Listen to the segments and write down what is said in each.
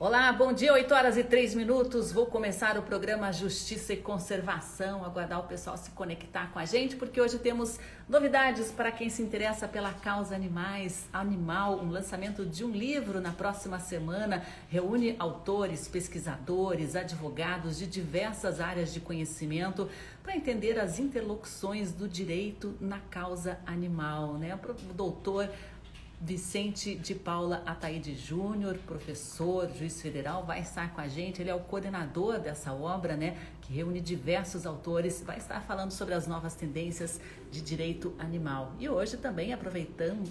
Olá, bom dia, 8 horas e 3 minutos. Vou começar o programa Justiça e Conservação. Aguardar o pessoal se conectar com a gente, porque hoje temos novidades para quem se interessa pela causa animais, animal, um lançamento de um livro na próxima semana. Reúne autores, pesquisadores, advogados de diversas áreas de conhecimento para entender as interlocuções do direito na causa animal. Né? O doutor Vicente de Paula Ataíde Júnior, professor, juiz federal, vai estar com a gente. Ele é o coordenador dessa obra, né, que reúne diversos autores, vai estar falando sobre as novas tendências de direito animal. E hoje também aproveitando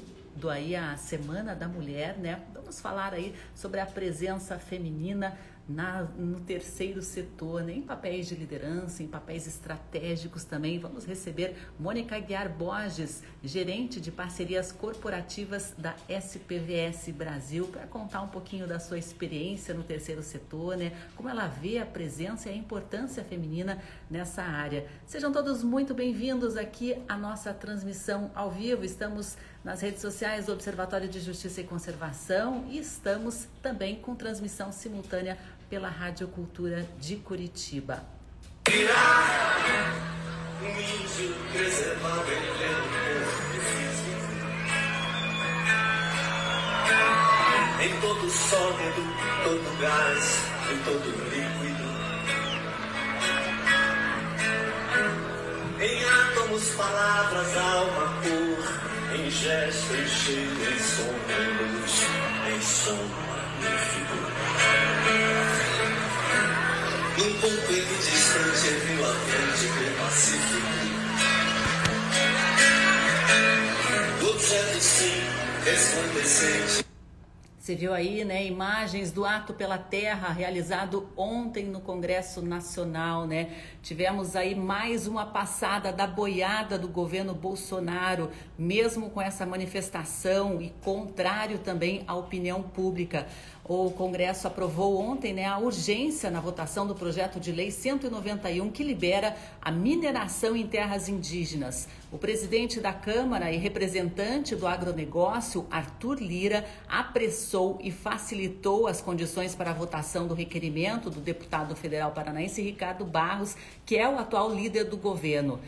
aí a Semana da Mulher, né, vamos falar aí sobre a presença feminina na, no terceiro setor, né? em papéis de liderança, em papéis estratégicos também. Vamos receber Mônica Guiar Borges, gerente de parcerias corporativas da SPVS Brasil, para contar um pouquinho da sua experiência no terceiro setor, né? como ela vê a presença e a importância feminina nessa área. Sejam todos muito bem-vindos aqui à nossa transmissão ao vivo. Estamos nas redes sociais do Observatório de Justiça e Conservação e estamos também com transmissão simultânea pela Rádio Cultura de Curitiba. Em todo sólido, todo gás, em todo líquido. Em átomos, palavras, alma, cor, em gesto, em cheiro, em som, em luz, em som magnífico. Num ponto equidistante entre o Atlântico e o Pacífico. Sim, resplandecente. Você viu aí, né, imagens do ato pela terra realizado ontem no Congresso Nacional, né? Tivemos aí mais uma passada da boiada do governo Bolsonaro, mesmo com essa manifestação e contrário também à opinião pública. O Congresso aprovou ontem né, a urgência na votação do projeto de lei 191 que libera a mineração em terras indígenas. O presidente da Câmara e representante do agronegócio, Arthur Lira, apressou e facilitou as condições para a votação do requerimento do deputado federal paranaense Ricardo Barros, que é o atual líder do governo.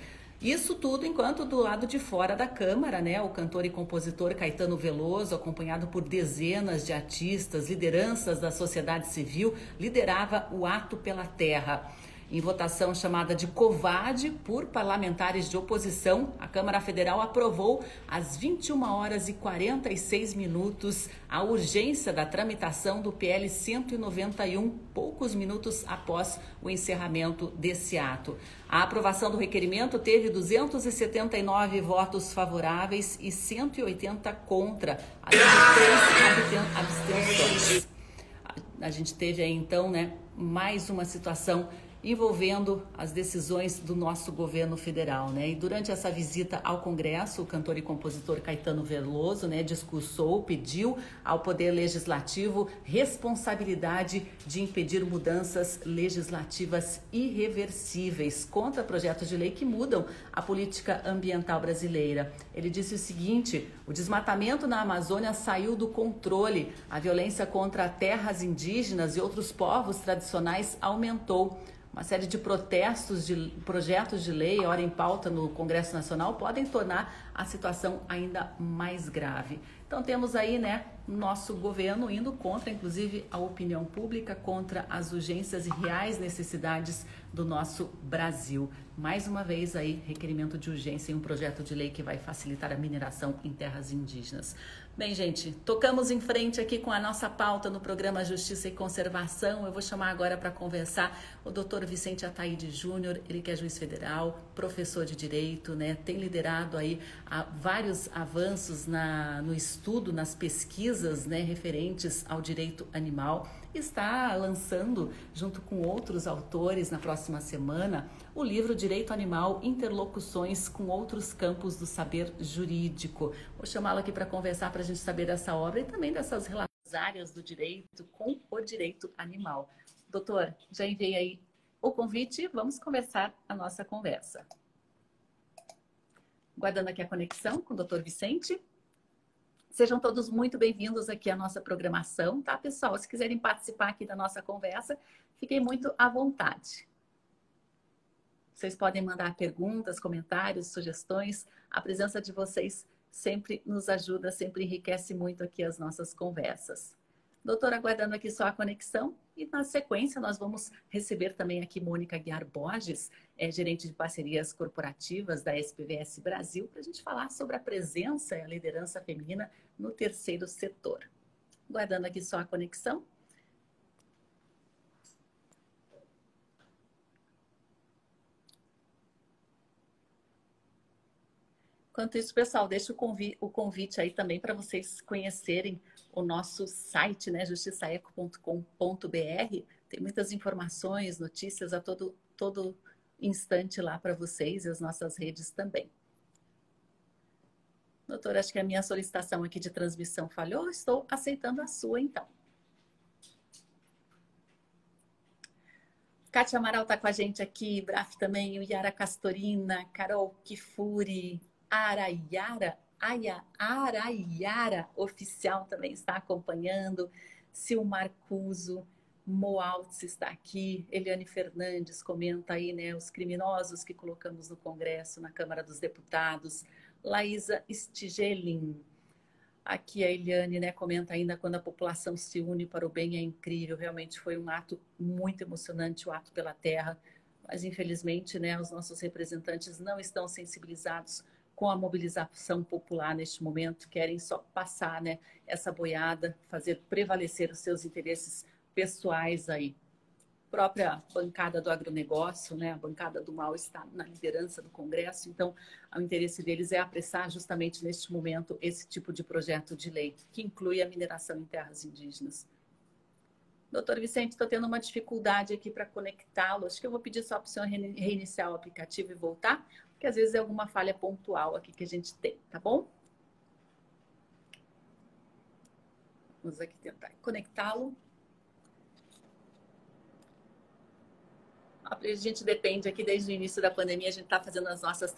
Isso tudo enquanto do lado de fora da Câmara, né, o cantor e compositor Caetano Veloso, acompanhado por dezenas de artistas, lideranças da sociedade civil, liderava o Ato pela Terra. Em votação chamada de covarde por parlamentares de oposição, a Câmara Federal aprovou às 21 horas e 46 minutos a urgência da tramitação do PL 191, poucos minutos após o encerramento desse ato. A aprovação do requerimento teve 279 votos favoráveis e 180 contra, além de três abstenções. A gente teve aí então, né, mais uma situação envolvendo as decisões do nosso governo federal, né? E durante essa visita ao Congresso, o cantor e compositor Caetano Veloso, né, discursou, pediu ao Poder Legislativo responsabilidade de impedir mudanças legislativas irreversíveis contra projetos de lei que mudam a política ambiental brasileira. Ele disse o seguinte: o desmatamento na Amazônia saiu do controle, a violência contra terras indígenas e outros povos tradicionais aumentou. Uma série de protestos, de projetos de lei, hora em pauta no Congresso Nacional, podem tornar a situação ainda mais grave. Então temos aí, né, nosso governo indo contra, inclusive, a opinião pública, contra as urgências e reais necessidades do nosso Brasil. Mais uma vez aí, requerimento de urgência em um projeto de lei que vai facilitar a mineração em terras indígenas. Bem, gente, tocamos em frente aqui com a nossa pauta no programa Justiça e Conservação. Eu vou chamar agora para conversar o doutor Vicente Ataíde Júnior, ele que é juiz federal, professor de direito, né? Tem liderado aí vários avanços na, no estudo, nas pesquisas, né, referentes ao direito animal está lançando, junto com outros autores, na próxima semana, o livro Direito Animal Interlocuções com Outros Campos do Saber Jurídico. Vou chamá-lo aqui para conversar para a gente saber dessa obra e também dessas relações áreas do direito com o direito animal. Doutor, já enviei aí o convite, vamos começar a nossa conversa. Guardando aqui a conexão com o doutor Vicente. Sejam todos muito bem-vindos aqui à nossa programação, tá, pessoal? Se quiserem participar aqui da nossa conversa, fiquem muito à vontade. Vocês podem mandar perguntas, comentários, sugestões. A presença de vocês sempre nos ajuda, sempre enriquece muito aqui as nossas conversas. Doutor, aguardando aqui só a conexão. E na sequência, nós vamos receber também aqui Mônica Guiar Borges, é, gerente de parcerias corporativas da SPVS Brasil, para a gente falar sobre a presença e a liderança feminina no terceiro setor. Aguardando aqui só a conexão. Enquanto isso, pessoal, deixa o convite, o convite aí também para vocês conhecerem o nosso site, né, justiçaeco.com.br. Tem muitas informações, notícias a todo, todo instante lá para vocês e as nossas redes também. Doutor, acho que a minha solicitação aqui de transmissão falhou. Estou aceitando a sua, então. Kátia Amaral está com a gente aqui, Braf também, o Yara Castorina, Carol Kifuri, Arayara, Aya, Arayara Oficial também está acompanhando, Silmar Cuso, Moaltz está aqui, Eliane Fernandes comenta aí, né, os criminosos que colocamos no Congresso, na Câmara dos Deputados, Laísa Stigelin, aqui a Eliane, né, comenta ainda quando a população se une para o bem é incrível, realmente foi um ato muito emocionante, o ato pela terra, mas infelizmente, né, os nossos representantes não estão sensibilizados com a mobilização popular neste momento, querem só passar né, essa boiada, fazer prevalecer os seus interesses pessoais aí. Própria bancada do agronegócio, né, a bancada do mal está na liderança do Congresso, então o interesse deles é apressar justamente neste momento esse tipo de projeto de lei, que inclui a mineração em terras indígenas. Doutor Vicente, estou tendo uma dificuldade aqui para conectá-lo. Acho que eu vou pedir só para o senhor reiniciar o aplicativo e voltar que às vezes é alguma falha pontual aqui que a gente tem, tá bom? Vamos aqui tentar conectá-lo. A gente depende aqui desde o início da pandemia, a gente está fazendo as nossas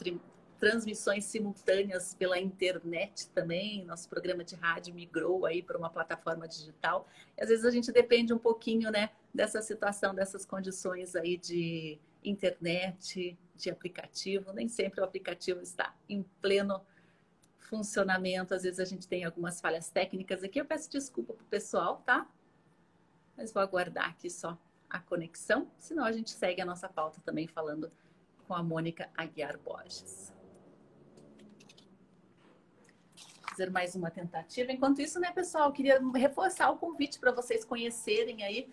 transmissões simultâneas pela internet também. Nosso programa de rádio migrou aí para uma plataforma digital. E às vezes a gente depende um pouquinho, né, dessa situação, dessas condições aí de internet, de aplicativo. Nem sempre o aplicativo está em pleno funcionamento. Às vezes a gente tem algumas falhas técnicas aqui. Eu peço desculpa para o pessoal, tá? Mas vou aguardar aqui só a conexão. Senão a gente segue a nossa pauta também falando com a Mônica Aguiar Borges. Fazer mais uma tentativa. Enquanto isso, né, pessoal, queria reforçar o convite para vocês conhecerem aí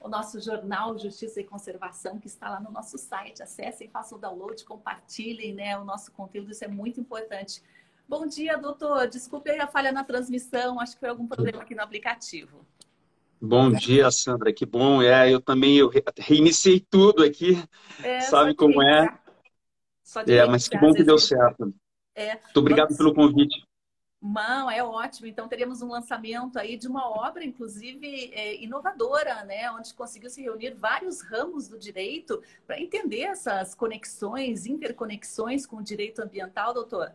o nosso jornal Justiça e Conservação, que está lá no nosso site. Acessem, façam o download, compartilhem né, o nosso conteúdo, isso é muito importante. Bom dia, doutor. Desculpe a falha na transmissão, acho que foi algum problema aqui no aplicativo. Bom dia, Sandra. Que bom. É, eu também eu reiniciei tudo aqui. É, Sabe como é? É, mas que bom que deu certo. É. Muito obrigado pelo convite. Não, é ótimo. Então teremos um lançamento aí de uma obra, inclusive é, inovadora, né, onde conseguiu se reunir vários ramos do direito para entender essas conexões, interconexões com o direito ambiental, doutor.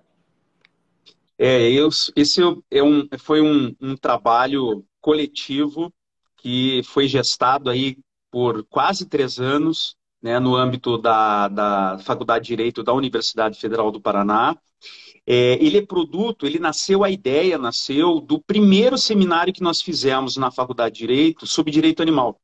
É, eu, esse é um, foi um, um trabalho coletivo que foi gestado aí por quase três anos, né, no âmbito da, da Faculdade de Direito da Universidade Federal do Paraná. É, ele é produto, ele nasceu, a ideia nasceu do primeiro seminário que nós fizemos na Faculdade de Direito sobre direito animal.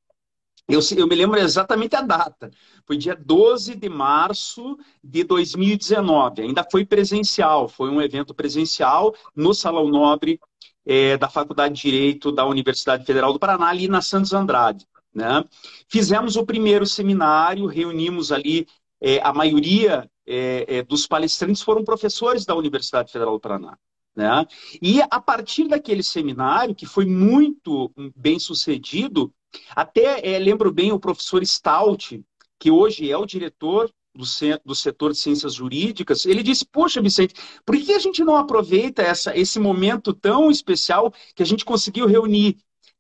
Eu, eu, me lembro exatamente a data. Foi dia 12 de março de 2019. Ainda foi presencial, foi um evento presencial no Salão Nobre é, da Faculdade de Direito da Universidade Federal do Paraná, ali na Santos Andrade. Né? Fizemos o primeiro seminário, reunimos ali é, a maioria é, é, dos palestrantes foram professores da Universidade Federal do Paraná. Né? E a partir daquele seminário, que foi muito bem sucedido, até é, lembro bem o professor Stout, que hoje é o diretor do, do setor de ciências jurídicas, ele disse, poxa, Vicente, por que a gente não aproveita essa, esse momento tão especial que a gente conseguiu reunir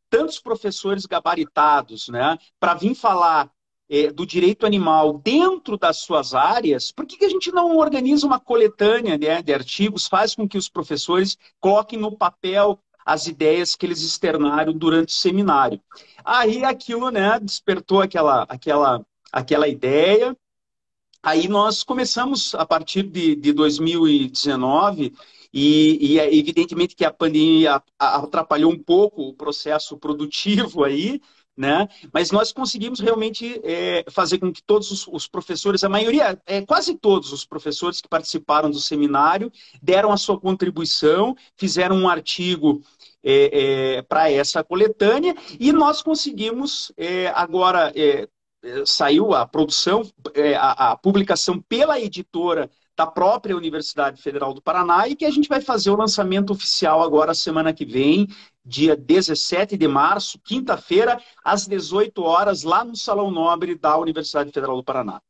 tantos professores gabaritados, né, para vir falar é, do direito animal dentro das suas áreas, por que, que a gente não organiza uma coletânea né, de artigos, faz com que os professores coloquem no papel as ideias que eles externaram durante o seminário? Aí aquilo né, despertou aquela, aquela, aquela ideia. Aí nós começamos, a partir de, de 2019, e, e, evidentemente que a pandemia atrapalhou um pouco o processo produtivo aí, né? Mas nós conseguimos realmente é, fazer com que todos os, os, professores, a maioria, é, quase todos os professores que participaram do seminário, deram a sua contribuição, fizeram um artigo é, é para essa coletânea e nós conseguimos é, agora é, saiu a produção, a publicação pela editora da própria Universidade Federal do Paraná e que a gente vai fazer o lançamento oficial agora semana que vem, dia 17 de março, quinta-feira, às 18 horas, lá no Salão Nobre da Universidade Federal do Paraná.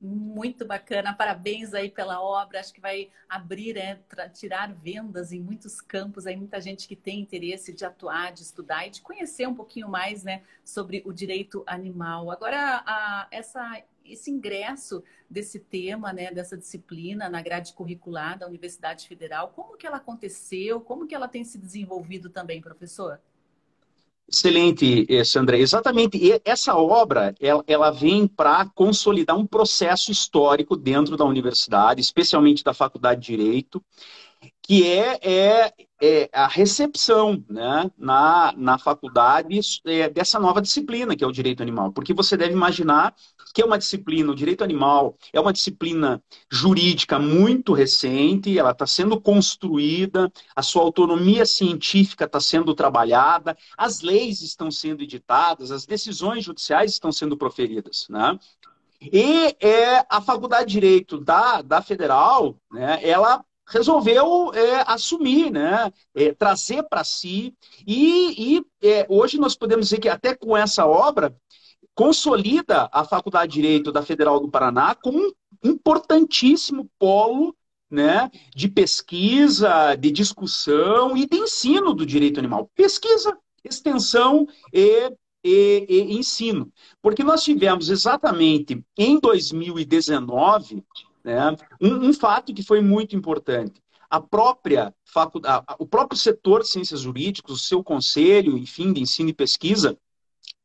Muito bacana, parabéns aí pela obra. Acho que vai abrir, é, tirar vendas em muitos campos. Aí muita gente que tem interesse de atuar, de estudar e de conhecer um pouquinho mais, né, sobre o direito animal. Agora, a, essa esse ingresso desse tema, né, dessa disciplina na grade curricular da Universidade Federal, como que ela aconteceu? Como que ela tem se desenvolvido também, professor? Excelente, Sandra. Exatamente. E essa obra, ela, ela vem para consolidar um processo histórico dentro da universidade, especialmente da Faculdade de Direito, que é, é, é a recepção né, na, na faculdade é, dessa nova disciplina, que é o direito animal. Porque você deve imaginar que é uma disciplina, o direito animal é uma disciplina jurídica muito recente, ela está sendo construída, a sua autonomia científica está sendo trabalhada, as leis estão sendo editadas, as decisões judiciais estão sendo proferidas. Né? E é, a Faculdade de Direito da, da Federal, né, ela resolveu é, assumir, né? É, trazer para si. E, e é, hoje nós podemos dizer que até com essa obra consolida a Faculdade de Direito da Federal do Paraná como um importantíssimo polo né, de pesquisa, de discussão e de ensino do direito animal. Pesquisa, extensão e, e, e ensino. Porque nós tivemos exatamente em 2019 né? Um, um fato que foi muito importante. A própria faculdade, o próprio setor de ciências jurídicas, o seu conselho, enfim, de ensino e pesquisa,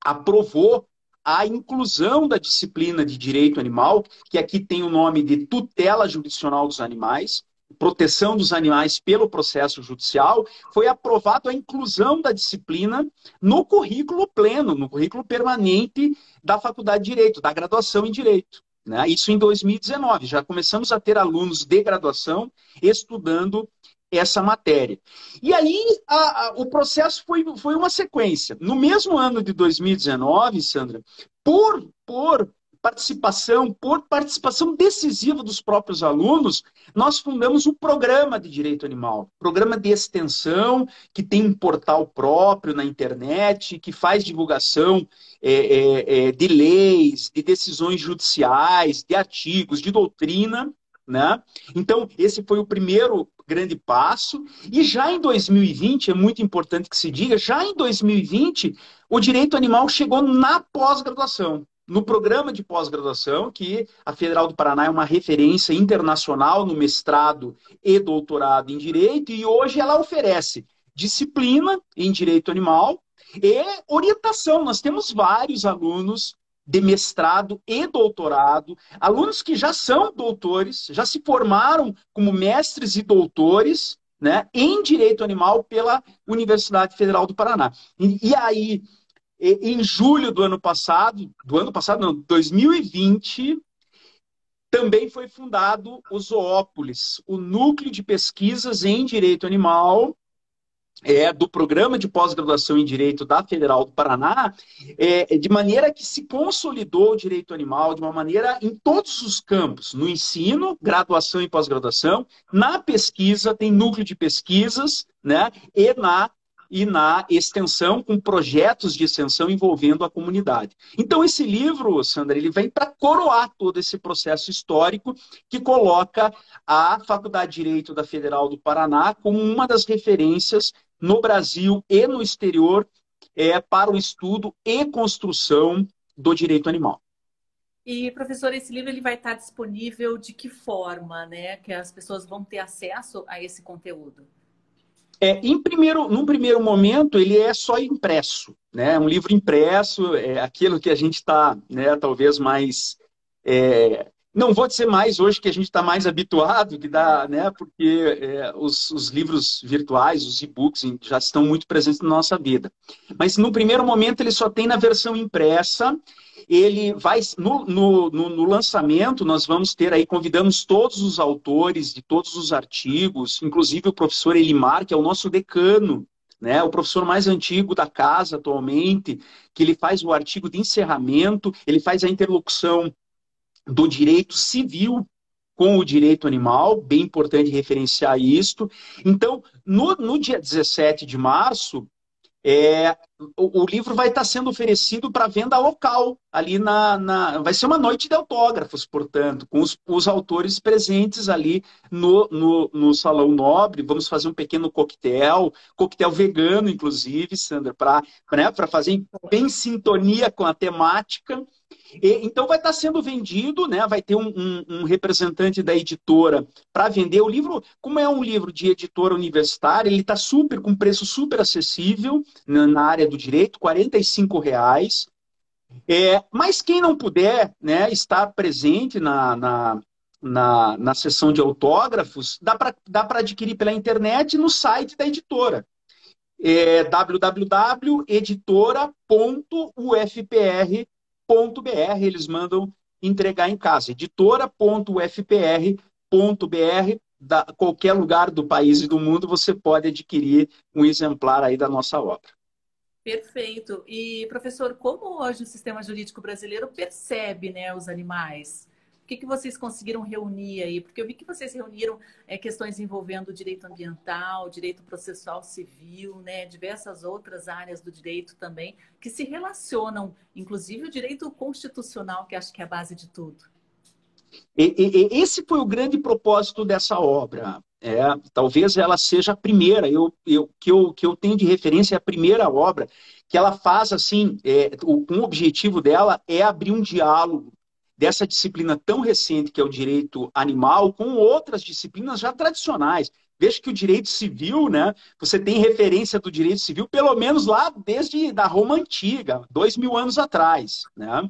aprovou a inclusão da disciplina de direito animal, que aqui tem o nome de tutela jurisdicional dos animais, proteção dos animais pelo processo judicial, foi aprovado a inclusão da disciplina no currículo pleno, no currículo permanente da Faculdade de Direito, da graduação em Direito. Né? Isso em 2019. Já começamos a ter alunos de graduação estudando essa matéria. E aí a, a, o processo foi, foi uma sequência. No mesmo ano de 2019, Sandra, por, por participação, por participação decisiva dos próprios alunos, nós fundamos um programa de direito animal, programa de extensão, que tem um portal próprio na internet, que faz divulgação é, é, é, de leis, de decisões judiciais, de artigos, de doutrina. Né? Então, esse foi o primeiro grande passo. E já em 2020, é muito importante que se diga, já em 2020, o direito animal chegou na pós-graduação no programa de pós-graduação, que a Federal do Paraná é uma referência internacional no mestrado e doutorado em direito, e hoje ela oferece disciplina em direito animal e orientação. Nós temos vários alunos de mestrado e doutorado, alunos que já são doutores, já se formaram como mestres e doutores né, em direito animal pela Universidade Federal do Paraná. E, e aí, em julho do ano passado, do ano passado, não, 2020, também foi fundado o Zoópolis, o núcleo de pesquisas em direito animal, é, do programa de pós-graduação em direito da Federal do Paraná, é, de maneira que se consolidou o direito animal de uma maneira em todos os campos, no ensino, graduação e pós-graduação, na pesquisa, tem núcleo de pesquisas, né, e na e na extensão, com projetos de extensão envolvendo a comunidade. Então, esse livro, Sandra, ele vem para coroar todo esse processo histórico que coloca a Faculdade de Direito da Federal do Paraná como uma das referências no Brasil e no exterior é, para o estudo e construção do direito animal. E, professor, esse livro ele vai estar disponível de que forma, né? Que as pessoas vão ter acesso a esse conteúdo? É, em primeiro, num primeiro momento, ele é só impresso, né? Um livro impresso, é aquilo que a gente está, né, talvez mais é, não vou dizer mais hoje que a gente está mais habituado, que dá, né? Porque é, os, os, livros virtuais, os e-books, já estão muito presentes na nossa vida. Mas no primeiro momento ele só tem na versão impressa. Ele vai no, no, no, no lançamento, nós vamos ter aí, convidamos todos os autores de todos os artigos, inclusive o professor Elimar, que é o nosso decano, né, o professor mais antigo da casa atualmente, que ele faz o artigo de encerramento, ele faz a interlocução do direito civil com o direito animal, bem importante referenciar isto. Então, no, no dia 17 de março, é, o, o, livro vai estar sendo oferecido para venda local, ali na, na, Vai ser uma noite de autógrafos, portanto, com os, os autores presentes ali no, no, no, Salão Nobre. Vamos fazer um pequeno coquetel, coquetel vegano, inclusive, Sandra, para né, fazer bem sintonia com a temática. E, então vai estar sendo vendido, né? Vai ter um, um, um representante da editora para vender o livro. Como é um livro de editora universitária, ele está super com preço super acessível na, na área do direito, R$ reais. É, mas quem não puder né, estar presente na, na, na, na sessão de autógrafos, dá para adquirir pela internet no site da editora. É www.editora.ufpr.com editora.ufpr.br, eles mandam entregar em casa. editora.ufpr.br, da qualquer lugar do país e do mundo você pode adquirir um exemplar aí da nossa obra. Perfeito. E professor, como hoje o sistema jurídico brasileiro percebe, né, os animais? O que, que vocês conseguiram reunir aí? Porque eu vi que vocês reuniram é, questões envolvendo direito ambiental, direito processual civil, né, diversas outras áreas do direito também, que se relacionam, inclusive o direito constitucional, que acho que é a base de tudo. E, e, esse foi o grande propósito dessa obra. É, talvez ela seja a primeira, eu, eu, que, eu, que eu tenho de referência é a primeira obra que ela faz assim, é, o, um objetivo dela é abrir um diálogo dessa disciplina tão recente que é o direito animal com outras disciplinas já tradicionais. Veja que o direito civil, né? Você tem referência do direito civil, pelo menos lá desde da Roma antiga, dois mil anos atrás, né?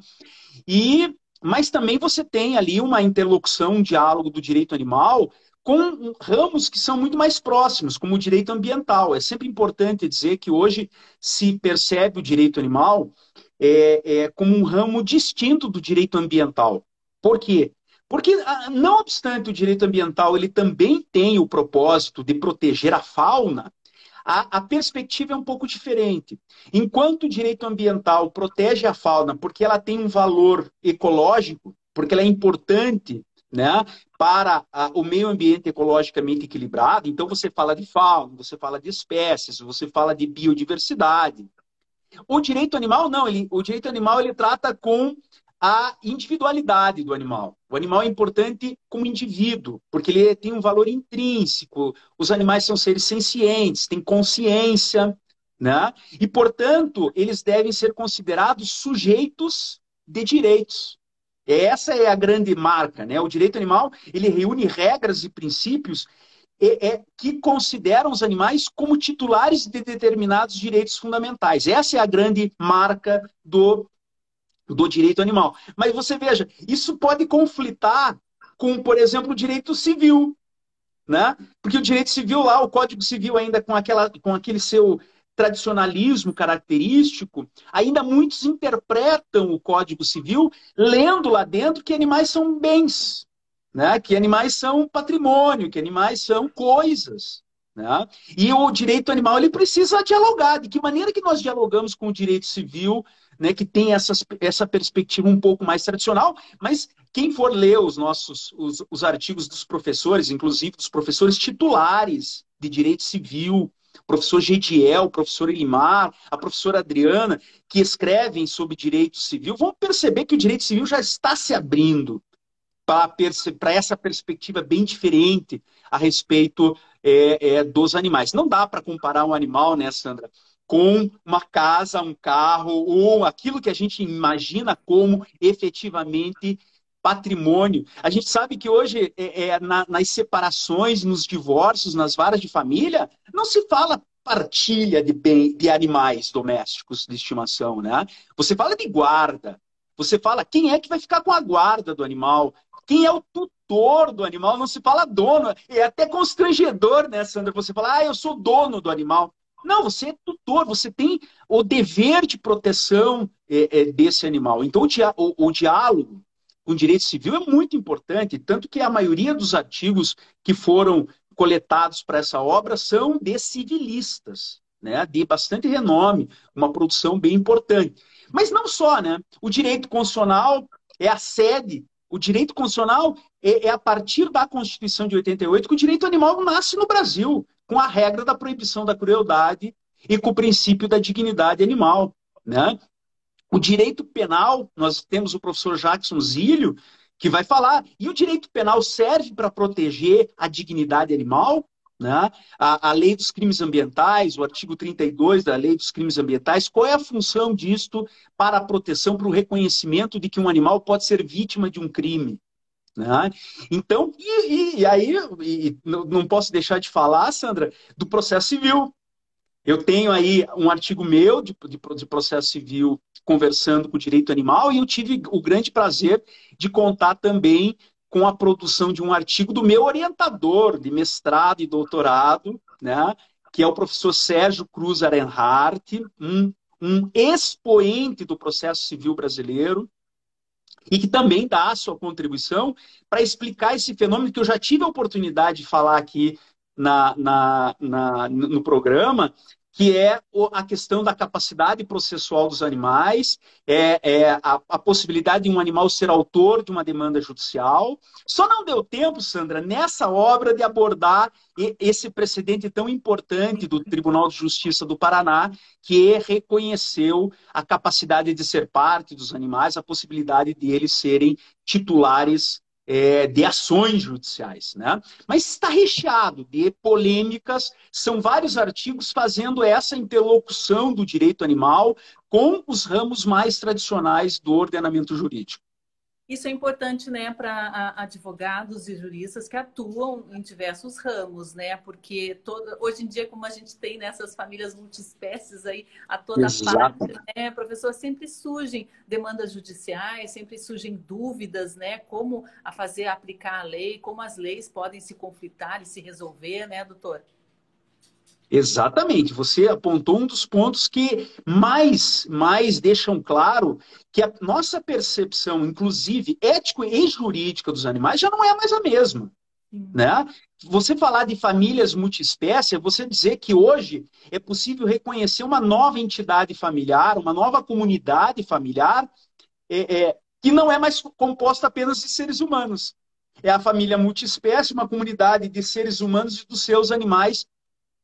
E, mas também você tem ali uma interlocução, um diálogo do direito animal com ramos que são muito mais próximos, como o direito ambiental. É sempre importante dizer que hoje se percebe o direito animal é, é, como um ramo distinto do direito ambiental. Por quê? Porque, ah, não obstante o direito ambiental ele também tem o propósito de proteger a fauna, a, a, perspectiva é um pouco diferente. Enquanto o direito ambiental protege a fauna porque ela tem um valor ecológico, porque ela é importante né, para a, o meio ambiente ecologicamente equilibrado, então você fala de fauna, você fala de espécies, você fala de biodiversidade. O direito animal, não. Ele, o direito animal ele trata com a individualidade do animal. O animal é importante como indivíduo, porque ele tem um valor intrínseco. Os animais são seres sencientes, têm consciência, né? E, portanto, eles devem ser considerados sujeitos de direitos. Essa é a grande marca, né? O direito animal, ele reúne regras e princípios é, é, que consideram os animais como titulares de determinados direitos fundamentais. Essa é a grande marca do, do direito animal. Mas você veja, isso pode conflitar com, por exemplo, o direito civil. Né? Porque o direito civil lá, o Código Civil ainda com, aquela, com aquele seu tradicionalismo característico, ainda muitos interpretam o Código Civil lendo lá dentro que animais são bens, né? que animais são patrimônio, que animais são coisas. Né? E o direito animal ele precisa dialogar. De que maneira que nós dialogamos com o direito civil, né, que tem essas, essa perspectiva um pouco mais tradicional, mas quem for ler os nossos os, os artigos dos professores, inclusive dos professores titulares de direito civil, professor Gediel, professor Elimar, a professora Adriana, que escrevem sobre direito civil, vão perceber que o direito civil já está se abrindo para essa perspectiva bem diferente a respeito é, é, dos animais. Não dá para comparar um animal, né, Sandra, com uma casa, um carro, ou aquilo que a gente imagina como efetivamente patrimônio. A gente sabe que hoje, é, é, na, nas separações, nos divórcios, nas varas de família, não se fala partilha de, bem, de animais domésticos de estimação, né? Você fala de guarda. Você fala quem é que vai ficar com a guarda do animal, quem é o tutor do animal, não se fala dono. É até constrangedor, né, Sandra? Você fala, ah, eu sou dono do animal. Não, você é tutor, você tem o dever de proteção é, é, desse animal. Então, o, dia, o, o diálogo com direito civil é muito importante, tanto que a maioria dos artigos que foram coletados para essa obra são de civilistas, né, de bastante renome, uma produção bem importante. Mas não só, né? O direito constitucional é a sede, o direito constitucional é, é a partir da Constituição de 88 que o direito animal nasce no Brasil, com a regra da proibição da crueldade e com o princípio da dignidade animal, né? O direito penal, nós temos o professor Jackson Zílio, que vai falar. E o direito penal serve para proteger a dignidade animal? Né? A, a, lei dos crimes ambientais, o artigo 32 da lei dos crimes ambientais, qual é a função disto para a proteção, para o reconhecimento de que um animal pode ser vítima de um crime? Né? Então, e, e aí, e, não posso deixar de falar, Sandra, do processo civil. Eu tenho aí um artigo meu de, de, de, processo civil conversando com o direito animal e eu tive o grande prazer de contar também com a produção de um artigo do meu orientador de mestrado e doutorado, né, que é o professor Sérgio Cruz Arenhardt, um, um expoente do processo civil brasileiro, e que também dá a sua contribuição para explicar esse fenômeno que eu já tive a oportunidade de falar aqui na, na, na, no programa, que é a questão da capacidade processual dos animais, é, é a, a, possibilidade de um animal ser autor de uma demanda judicial. Só não deu tempo, Sandra, nessa obra de abordar esse precedente tão importante do Tribunal de Justiça do Paraná, que reconheceu a capacidade de ser parte dos animais, a possibilidade de eles serem titulares é, de ações judiciais. Né? Mas está recheado de polêmicas, são vários artigos fazendo essa interlocução do direito animal com os ramos mais tradicionais do ordenamento jurídico. Isso é importante, né, para advogados e juristas que atuam em diversos ramos, né? Porque toda, hoje em dia, como a gente tem nessas famílias multiespécies aí a toda Exato. parte, né, professor, sempre surgem demandas judiciais, sempre surgem dúvidas, né? Como a fazer aplicar a lei, como as leis podem se conflitar e se resolver, né, doutor? Exatamente, você apontou um dos pontos que mais, mais deixam claro que a nossa percepção, inclusive ético e jurídica dos animais, já não é mais a mesma. Né? Você falar de famílias multiespécie, é você dizer que hoje é possível reconhecer uma nova entidade familiar, uma nova comunidade familiar, é, é, que não é mais composta apenas de seres humanos. É a família multiespécie, uma comunidade de seres humanos e dos seus animais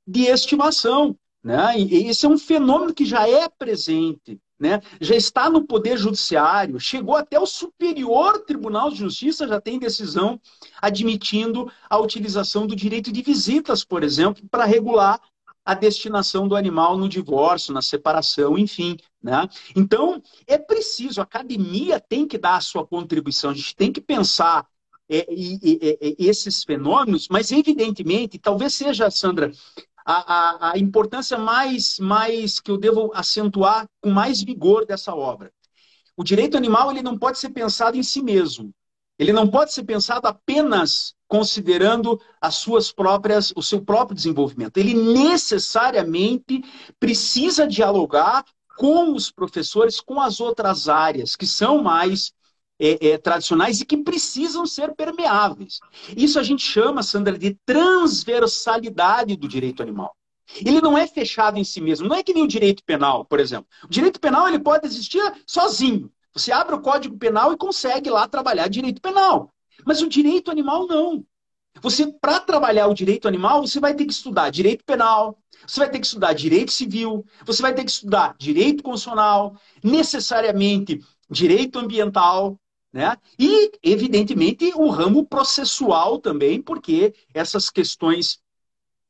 de estimação. Né? E esse é um fenômeno que já é presente, né? já está no Poder Judiciário, chegou até o Superior Tribunal de Justiça, já tem decisão admitindo a utilização do direito de visitas, por exemplo, para regular a destinação do animal no divórcio, na separação, enfim. Né? Então, é preciso, a academia tem que dar a sua contribuição, a gente tem que pensar é, é, é, esses fenômenos, mas evidentemente, talvez seja, Sandra, a, a, a importância mais, mais que eu devo acentuar com mais vigor dessa obra. O direito animal ele não pode ser pensado em si mesmo. Ele não pode ser pensado apenas considerando as suas próprias, o seu próprio desenvolvimento. Ele necessariamente precisa dialogar com os professores, com as outras áreas que são mais é, é, tradicionais e que precisam ser permeáveis. Isso a gente chama, Sandra, de transversalidade do direito animal. Ele não é fechado em si mesmo. Não é que nem o direito penal, por exemplo. O direito penal ele pode existir sozinho. Você abre o Código Penal e consegue lá trabalhar direito penal. Mas o direito animal não. Você, para trabalhar o direito animal, você vai ter que estudar direito penal, você vai ter que estudar direito civil, você vai ter que estudar direito constitucional, necessariamente direito ambiental, né? E, evidentemente, o ramo processual também, porque essas questões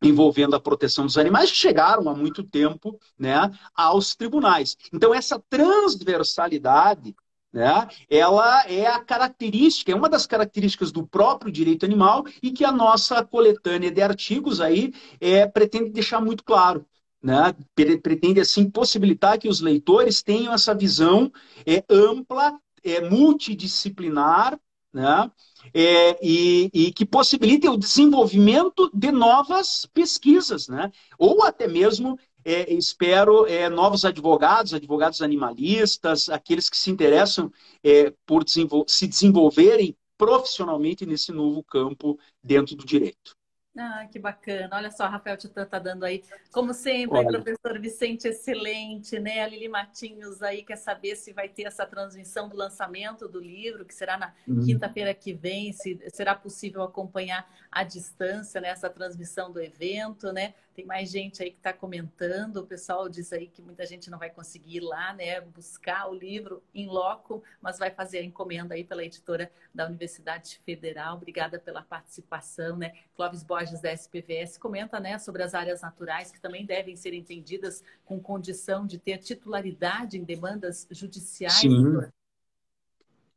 envolvendo a proteção dos animais chegaram há muito tempo né, aos tribunais. Então, essa transversalidade né, ela é a característica, é uma das características do próprio direito animal e que a nossa coletânea de artigos aí é, pretende deixar muito claro. Né, pretende assim possibilitar que os leitores tenham essa visão é, ampla, é, multidisciplinar, né, é, e, e, que possibilite o desenvolvimento de novas pesquisas, né? ou até mesmo, é, espero, é, novos advogados, advogados animalistas, aqueles que se interessam é, por desenvol se desenvolverem profissionalmente nesse novo campo dentro do direito. Ah, que bacana. Olha só, Rafael Titã está dando aí, como sempre, Olha. professor Vicente, excelente, né? A Lili Matinhos aí quer saber se vai ter essa transmissão do lançamento do livro, que será na uhum. quinta-feira que vem, se será possível acompanhar à distância nessa né, transmissão do evento, né? Tem mais gente aí que está comentando. O pessoal diz aí que muita gente não vai conseguir ir lá, né, buscar o livro em loco, mas vai fazer a encomenda aí pela editora da Universidade Federal. Obrigada pela participação, né? Clóvis Borges da SPVS comenta, né, sobre as áreas naturais que também devem ser entendidas com condição de ter titularidade em demandas judiciais. Sim.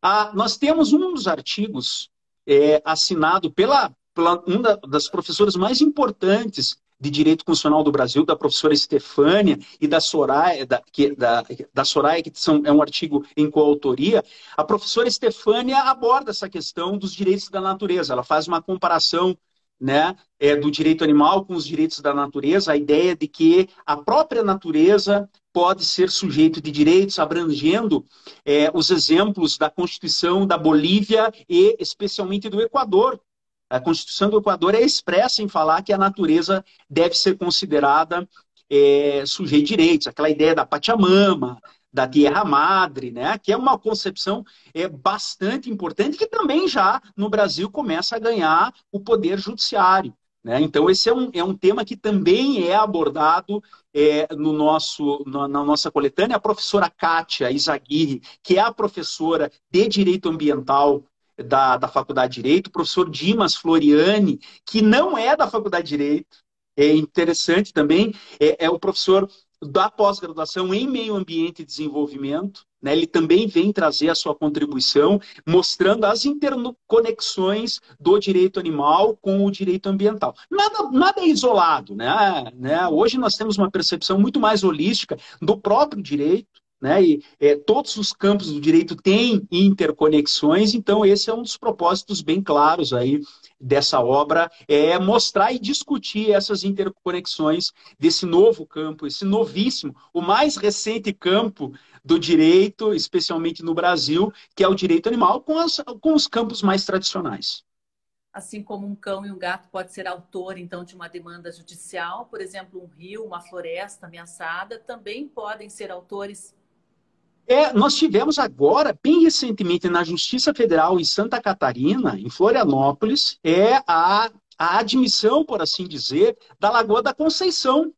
Ah, nós temos um dos artigos é, assinado pela, uma das professoras mais importantes de Direito Constitucional do Brasil, da professora Estefânia e da Soraya, da, que, da, da Soraya, que são, é um artigo em coautoria, a professora Estefânia aborda essa questão dos direitos da natureza. Ela faz uma comparação né, é, do direito animal com os direitos da natureza, a ideia de que a própria natureza pode ser sujeito de direitos, abrangendo é, os exemplos da Constituição da Bolívia e especialmente do Equador, a Constituição do Equador é expressa em falar que a natureza deve ser considerada é, sujeito de direitos, aquela ideia da Pachamama, da Terra Madre, né? que é uma concepção é, bastante importante que também já no Brasil começa a ganhar o poder judiciário. Né? Então, esse é um, é um tema que também é abordado é, no nosso, na, na nossa coletânea. A professora Kátia Izaguirre, que é a professora de Direito Ambiental da, da Faculdade de Direito, o professor Dimas Floriani, que não é da Faculdade de Direito, é interessante também, é, é o professor da pós-graduação em Meio Ambiente e Desenvolvimento. Né? Ele também vem trazer a sua contribuição, mostrando as interconexões do direito animal com o direito ambiental. Nada, nada é isolado. Né? né? Hoje nós temos uma percepção muito mais holística do próprio direito, né? E é, todos os campos do direito têm interconexões, então esse é um dos propósitos bem claros aí dessa obra, é mostrar e discutir essas interconexões desse novo campo, esse novíssimo, o mais recente campo do direito, especialmente no Brasil, que é o direito animal, com, as, com os campos mais tradicionais assim como um cão e um gato pode ser autor então de uma demanda judicial, por exemplo, um rio, uma floresta ameaçada, também podem ser autores é, nós tivemos agora, bem recentemente, na Justiça Federal em Santa Catarina, em Florianópolis, é a, a admissão, por assim dizer, da Lagoa da Conceição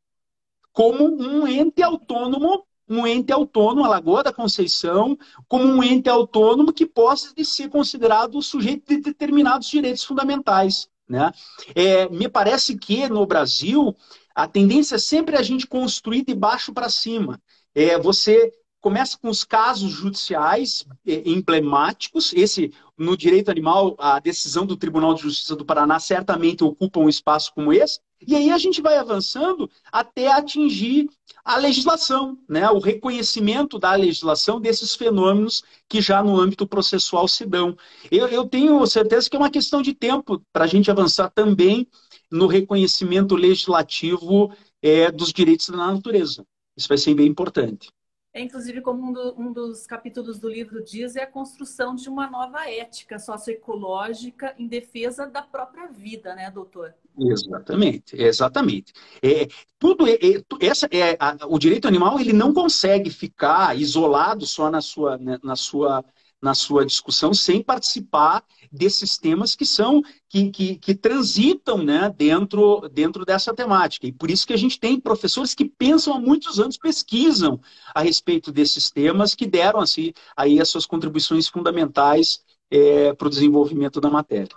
como um ente autônomo, um ente autônomo, a Lagoa da Conceição, como um ente autônomo que possa ser considerado sujeito de determinados direitos fundamentais. Né? É, me parece que no Brasil a tendência é sempre a gente construir de baixo para cima. É, você começa com os casos judiciais é, emblemáticos. Esse, no direito animal, a decisão do Tribunal de Justiça do Paraná certamente ocupa um espaço como esse. E aí a gente vai avançando até atingir a legislação, né? o reconhecimento da legislação desses fenômenos que já no âmbito processual se dão. Eu, eu tenho certeza que é uma questão de tempo para a gente avançar também no reconhecimento legislativo é, dos direitos da natureza. Isso vai ser bem importante. É, inclusive, como um, do, um, dos capítulos do livro diz, é a construção de uma nova ética socioecológica em defesa da própria vida, né, doutor? Exatamente, exatamente. É, tudo é, é essa é a, o direito animal ele não consegue ficar isolado só na sua, né, na sua na sua discussão sem participar desses temas que são que, que, que, transitam né, dentro, dentro dessa temática. E por isso que a gente tem professores que pensam há muitos anos, pesquisam a respeito desses temas, que deram assim, aí as suas contribuições fundamentais é, para o desenvolvimento da matéria.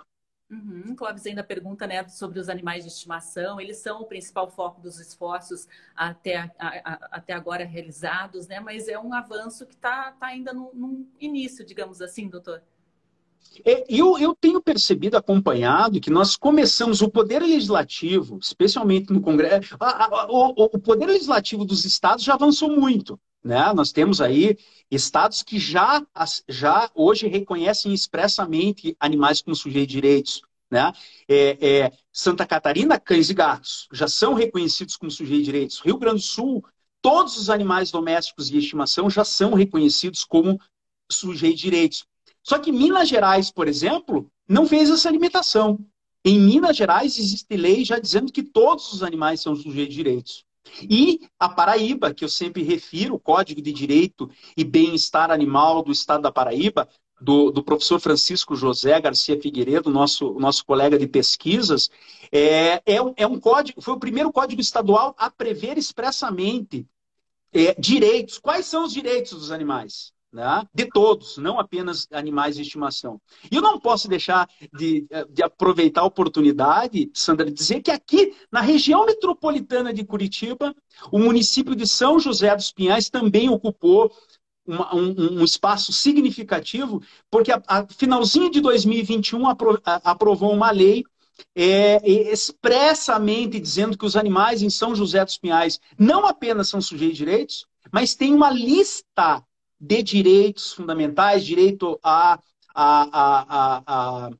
Uhum. Clóvis ainda pergunta né, sobre os animais de estimação. Eles são o principal foco dos esforços até, a, a, até agora realizados, né? mas é um avanço que está tá ainda no, no, início, digamos assim, doutor. É, eu, eu tenho percebido, acompanhado, que nós começamos o poder legislativo, especialmente no Congresso, a, o, o poder legislativo dos estados já avançou muito. Né? Nós temos aí estados que já, já hoje reconhecem expressamente animais como sujeitos de direitos. Né? É, é, Santa Catarina, cães e gatos já são reconhecidos como sujeitos de direitos. Rio Grande do Sul, todos os animais domésticos de estimação já são reconhecidos como sujeitos de direitos. Só que Minas Gerais, por exemplo, não fez essa limitação. Em Minas Gerais existe lei já dizendo que todos os animais são sujeitos de direitos. E a Paraíba, que eu sempre refiro, o Código de Direito e Bem-Estar Animal do Estado da Paraíba, do, do, professor Francisco José Garcia Figueiredo, nosso, nosso colega de pesquisas, é, é, um, é um código, foi o primeiro código estadual a prever expressamente é, direitos. Quais são os direitos dos animais? Né? de todos, não apenas animais de estimação. E eu não posso deixar de, de aproveitar a oportunidade, Sandra, de dizer que aqui, na região metropolitana de Curitiba, o município de São José dos Pinhais também ocupou uma, um, um, espaço significativo, porque a, a, finalzinho de 2021 apro, a, aprovou uma lei é, expressamente dizendo que os animais em São José dos Pinhais não apenas são sujeitos de direitos, mas tem uma lista de direitos fundamentais, direito a, a, a, a,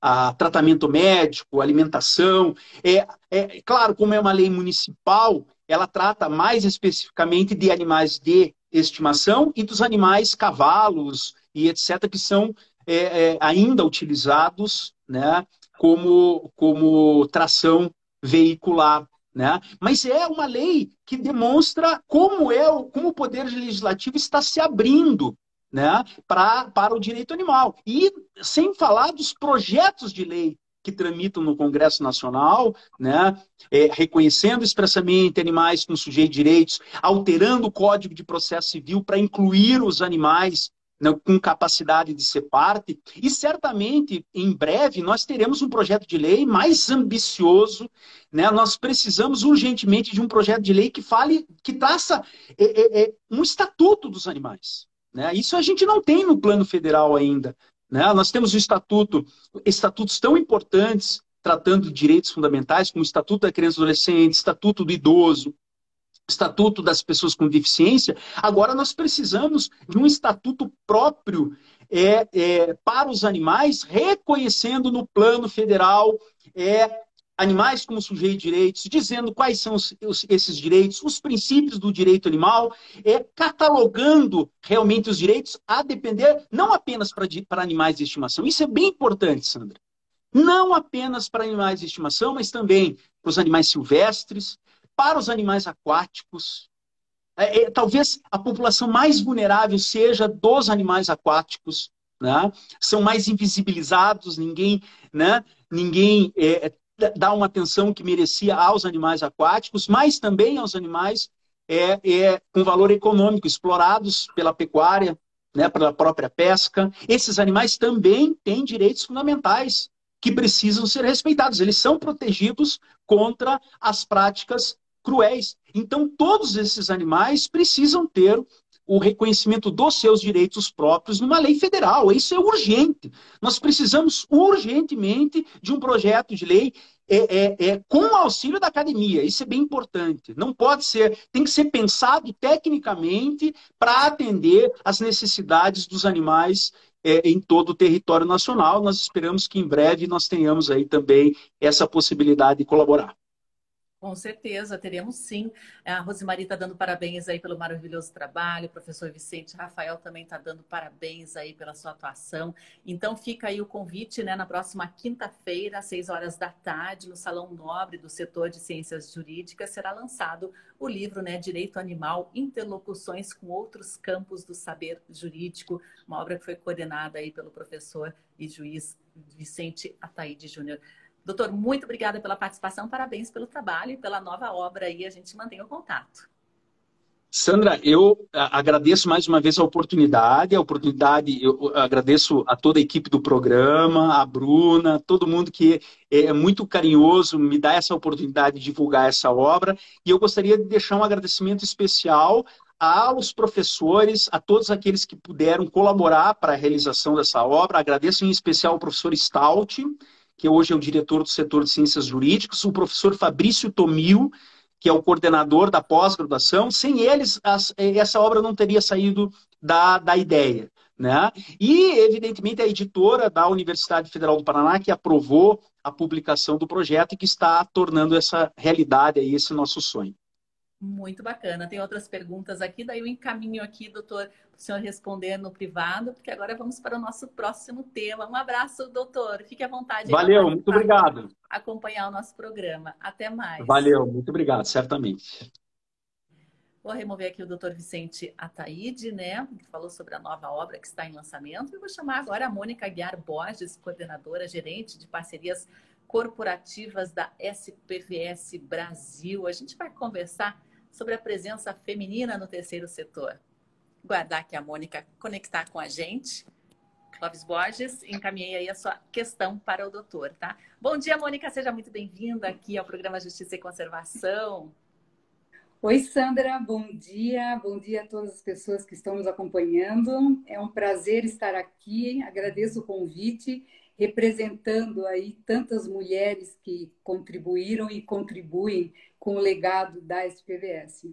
a tratamento médico, alimentação. É, é, claro, como é uma lei municipal, ela trata mais especificamente de animais de estimação e dos animais cavalos e etc., que são é, é, ainda utilizados né, como, como tração veicular. Né? Mas é uma lei que demonstra como é o, como o poder legislativo está se abrindo né, para o direito animal. E sem falar dos projetos de lei que tramitam no Congresso Nacional, né, é, reconhecendo expressamente animais com sujeito de direitos, alterando o Código de Processo Civil para incluir os animais com capacidade de ser parte. E certamente, em breve, nós teremos um projeto de lei mais ambicioso. Né? Nós precisamos urgentemente de um projeto de lei que fale, que traça é, é, é, um estatuto dos animais. Né? Isso a gente não tem no plano federal ainda. Né? Nós temos o estatuto, estatutos tão importantes tratando de direitos fundamentais, como o Estatuto da Criança e Adolescente, Estatuto do Idoso, Estatuto das Pessoas com Deficiência, agora nós precisamos de um estatuto próprio é, é, para os animais, reconhecendo no plano federal é, animais como sujeito de direitos, dizendo quais são os, os, esses direitos, os princípios do direito animal, é, catalogando realmente os direitos a depender não apenas para animais de estimação. Isso é bem importante, Sandra. Não apenas para animais de estimação, mas também para os animais silvestres, para os animais aquáticos. É, é, talvez a população mais vulnerável seja dos animais aquáticos, né? São mais invisibilizados, ninguém, né? Ninguém é, dá uma atenção que merecia aos animais aquáticos, mas também aos animais é, é, com valor econômico, explorados pela pecuária, né, pela própria pesca. Esses animais também têm direitos fundamentais que precisam ser respeitados. Eles são protegidos contra as práticas cruéis. Então, todos esses animais precisam ter o reconhecimento dos seus direitos próprios numa lei federal. Isso é urgente. Nós precisamos urgentemente de um projeto de lei é, é, é, com o auxílio da academia. Isso é bem importante. Não pode ser, tem que ser pensado tecnicamente para atender às necessidades dos animais é, em todo o território nacional. Nós esperamos que em breve nós tenhamos aí também essa possibilidade de colaborar. Com certeza, teremos sim. A Rosemary está dando parabéns aí pelo maravilhoso trabalho, o professor Vicente Rafael também está dando parabéns aí pela sua atuação. Então fica aí o convite, né, na próxima quinta-feira, às seis horas da tarde, no Salão Nobre do Setor de Ciências Jurídicas, será lançado o livro, né, Direito Animal, Interlocuções com Outros Campos do Saber Jurídico, uma obra que foi coordenada aí pelo professor e juiz Vicente Ataíde Júnior. Doutor, muito obrigada pela participação, parabéns pelo trabalho e pela nova obra aí, a gente mantém o contato. Sandra, eu agradeço mais uma vez a oportunidade, a oportunidade, eu agradeço a toda a equipe do programa, a Bruna, todo mundo que é muito carinhoso, me dá essa oportunidade de divulgar essa obra, e eu gostaria de deixar um agradecimento especial aos professores, a todos aqueles que puderam colaborar para a realização dessa obra. Agradeço em especial ao professor Stout, que hoje é o diretor do setor de ciências jurídicas, o professor Fabrício Tomil, que é o coordenador da pós-graduação, sem eles as, essa obra não teria saído da, da ideia. Né? E, evidentemente, a editora da Universidade Federal do Paraná que aprovou a publicação do projeto e que está tornando essa realidade aí, esse nosso sonho. Muito bacana. Tem outras perguntas aqui, daí eu encaminho aqui, doutor, para o senhor responder no privado, porque agora vamos para o nosso próximo tema. Um abraço, doutor. Fique à vontade. Valeu, muito obrigado. Acompanhar o nosso programa. Até mais. Valeu, muito obrigado, certamente. Vou remover aqui o doutor Vicente Ataíde, né, que falou sobre a nova obra que está em lançamento. E vou chamar agora a Mônica Guiar Borges, coordenadora, gerente de parcerias corporativas da SPVS Brasil. A gente vai conversar sobre a presença feminina no terceiro setor. Guardar aqui a Mônica conectar com a gente. Clóvis Borges, encaminhei aí a sua questão para o doutor, tá? Bom dia, Mônica, seja muito bem-vinda aqui ao programa Justiça e Conservação. Oi, Sandra, bom dia, bom dia a todas as pessoas que estão nos acompanhando. É um prazer estar aqui, agradeço o convite, representando aí tantas mulheres que contribuíram e contribuem com o legado da SPVS.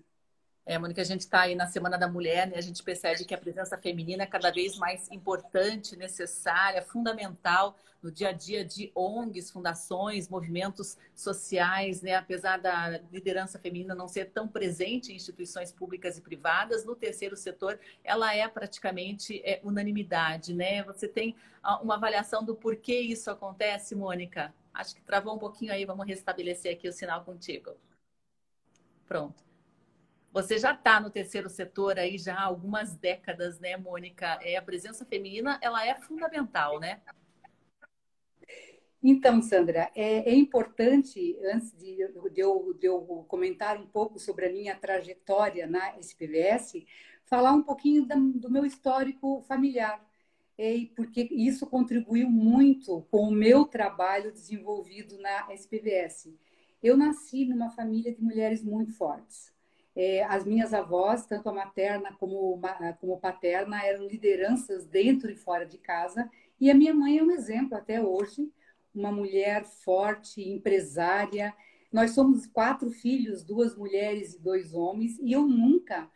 É, Mônica, a gente está aí na Semana da Mulher, né? A gente percebe que a presença feminina é cada vez mais importante, necessária, fundamental no dia a dia de ONGs, fundações, movimentos sociais, né? Apesar da liderança feminina não ser tão presente em instituições públicas e privadas, no terceiro setor ela é praticamente é, unanimidade, né? Você tem uma avaliação do porquê isso acontece, Mônica? Acho que travou um pouquinho aí, vamos restabelecer aqui o sinal contigo. Pronto. Você já está no terceiro setor aí já há algumas décadas, né, Mônica? É, a presença feminina ela é fundamental, né? Então, Sandra, é, é importante, antes de, de, eu, de, eu, comentar um pouco sobre a minha trajetória na SPVS, falar um pouquinho da, do meu histórico familiar, é, porque isso contribuiu muito com o meu trabalho desenvolvido na SPVS. Eu nasci numa família de mulheres muito fortes. É, as minhas avós, tanto a materna como, como paterna, eram lideranças dentro e fora de casa. E a minha mãe é um exemplo até hoje, uma mulher forte, empresária. Nós somos quatro filhos, duas mulheres e dois homens, e eu nunca,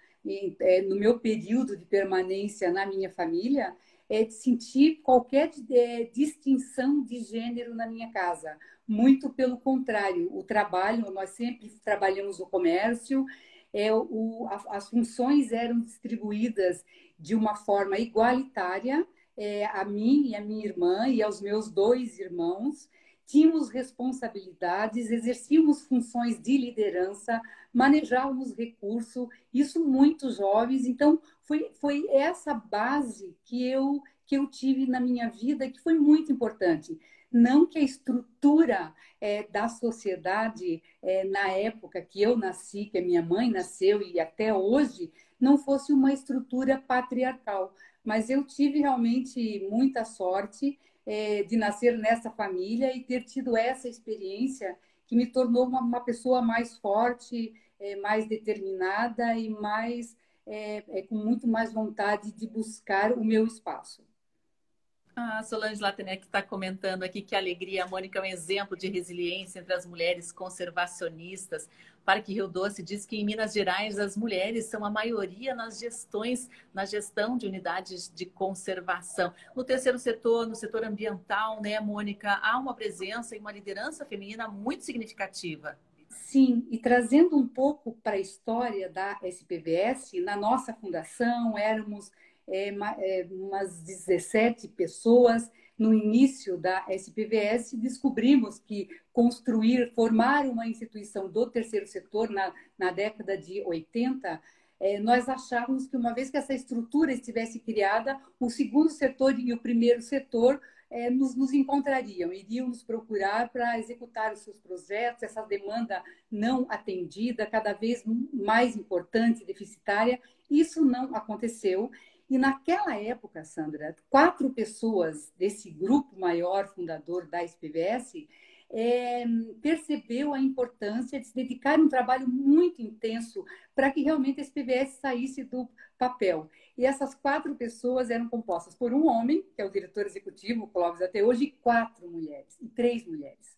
é, no meu período de permanência na minha família, é, senti qualquer é, distinção de gênero na minha casa. Muito pelo contrário, o trabalho, nós sempre trabalhamos no comércio, é, o, a, as funções eram distribuídas de uma forma igualitária é, a mim e a minha irmã e aos meus dois irmãos. Tínhamos responsabilidades, exercíamos funções de liderança, manejávamos recurso, isso muito jovens. Então, foi, foi essa base que eu, que eu tive na minha vida que foi muito importante. Não que a estrutura é, da sociedade, é, na época que eu nasci, que a minha mãe nasceu e até hoje, não fosse uma estrutura patriarcal. Mas eu tive realmente muita sorte é, de nascer nessa família e ter tido essa experiência que me tornou uma, uma pessoa mais forte, é, mais determinada e mais é, com muito mais vontade de buscar o meu espaço. A Solange Latenec está comentando aqui que a alegria, a Mônica é um exemplo de resiliência entre as mulheres conservacionistas. Parque Rio Doce diz que em Minas Gerais as mulheres são a maioria nas gestões, na gestão de unidades de conservação. No terceiro setor, no setor ambiental, né, Mônica, há uma presença e uma liderança feminina muito significativa. Sim, e trazendo um pouco para a história da SPVS, na nossa fundação éramos é, umas 17 pessoas. No início da SPVS, descobrimos que construir, formar uma instituição do terceiro setor na, na década de 80 é, nós achávamos que uma vez que essa estrutura estivesse criada, o segundo setor e o primeiro setor é, nos, nos, encontrariam, iriam nos procurar para executar os seus projetos, essa demanda não atendida, cada vez mais importante, deficitária. Isso não aconteceu. E naquela época, Sandra, quatro pessoas desse grupo maior fundador da SPVS é, percebeu a importância de se dedicar a um trabalho muito intenso para que realmente a SPVS saísse do papel. E essas quatro pessoas eram compostas por um homem, que é o diretor executivo, Clóvis até hoje, e quatro mulheres, e três mulheres.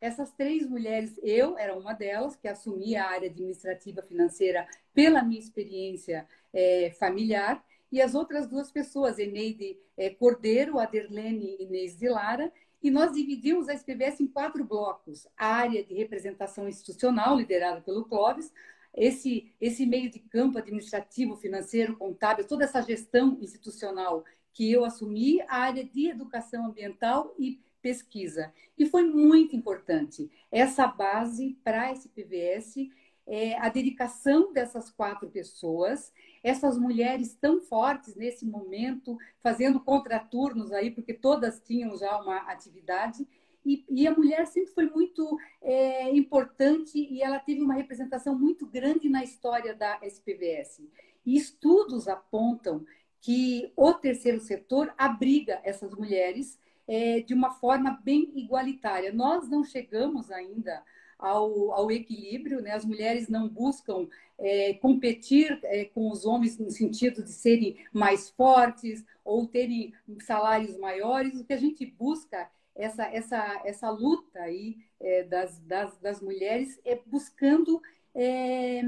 Essas três mulheres, eu era uma delas, que assumia a área administrativa financeira pela minha experiência é, familiar, e as outras duas pessoas, Eneide é, Cordeiro, Aderlene Inês de Lara, e nós dividimos a SPVS em quatro blocos. A área de representação institucional, liderada pelo Clóvis, esse, esse meio de campo administrativo, financeiro, contábil, toda essa gestão institucional que eu assumi, a área de educação ambiental e pesquisa. E foi muito importante essa base para a SPVS, é, a dedicação dessas quatro pessoas, essas mulheres tão fortes nesse momento, fazendo contraturnos aí, porque todas tinham já uma atividade, e, e a mulher sempre foi muito é, importante e ela teve uma representação muito grande na história da SPVS. E estudos apontam que o terceiro setor abriga essas mulheres é, de uma forma bem igualitária. Nós não chegamos ainda ao, ao equilíbrio, né? as mulheres não buscam é, competir é, com os homens no sentido de serem mais fortes ou terem salários maiores. O que a gente busca essa, essa, essa luta aí é, das, das, das mulheres é buscando é,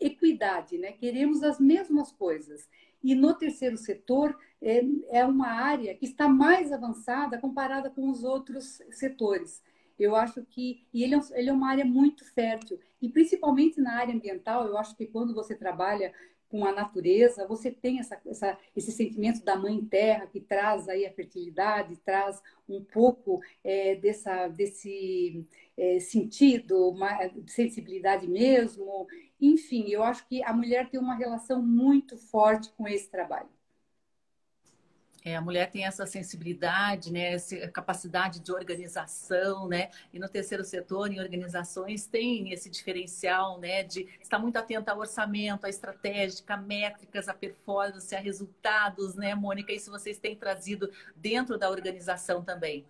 equidade, né? Queremos as mesmas coisas. E no terceiro setor é, é uma área que está mais avançada comparada com os outros setores. Eu acho que e ele é, ele é uma área muito fértil e principalmente na área ambiental. Eu acho que quando você trabalha com a natureza, você tem essa, essa, esse sentimento da mãe terra que traz aí a fertilidade, traz um pouco é, dessa, desse é, sentido, uma sensibilidade mesmo. Enfim, eu acho que a mulher tem uma relação muito forte com esse trabalho. É, a mulher tem essa sensibilidade, né, essa capacidade de organização, né, e no terceiro setor, em organizações, tem esse diferencial, né, de estar muito atenta ao orçamento, à estratégica, a métricas, a performance, a resultados, né, Mônica? Isso vocês têm trazido dentro da organização também.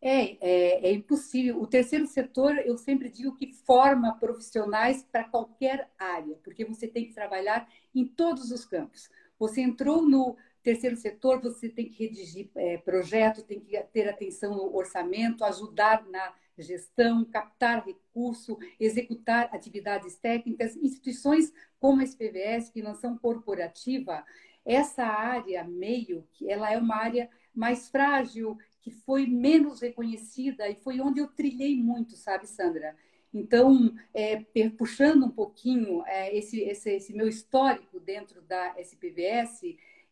É, é, é, impossível. O terceiro setor, eu sempre digo que forma profissionais para qualquer área, porque você tem que trabalhar em todos os campos. Você entrou no, Terceiro setor, você tem que redigir é, projeto, tem que ter atenção no orçamento, ajudar na gestão, captar recurso, executar atividades técnicas. Instituições como a SPVS, financiação corporativa, essa área meio, que ela é uma área mais frágil, que foi menos reconhecida e foi onde eu trilhei muito, sabe, Sandra? Então, é, puxando um pouquinho é, esse, esse, esse meu histórico dentro da SPVS,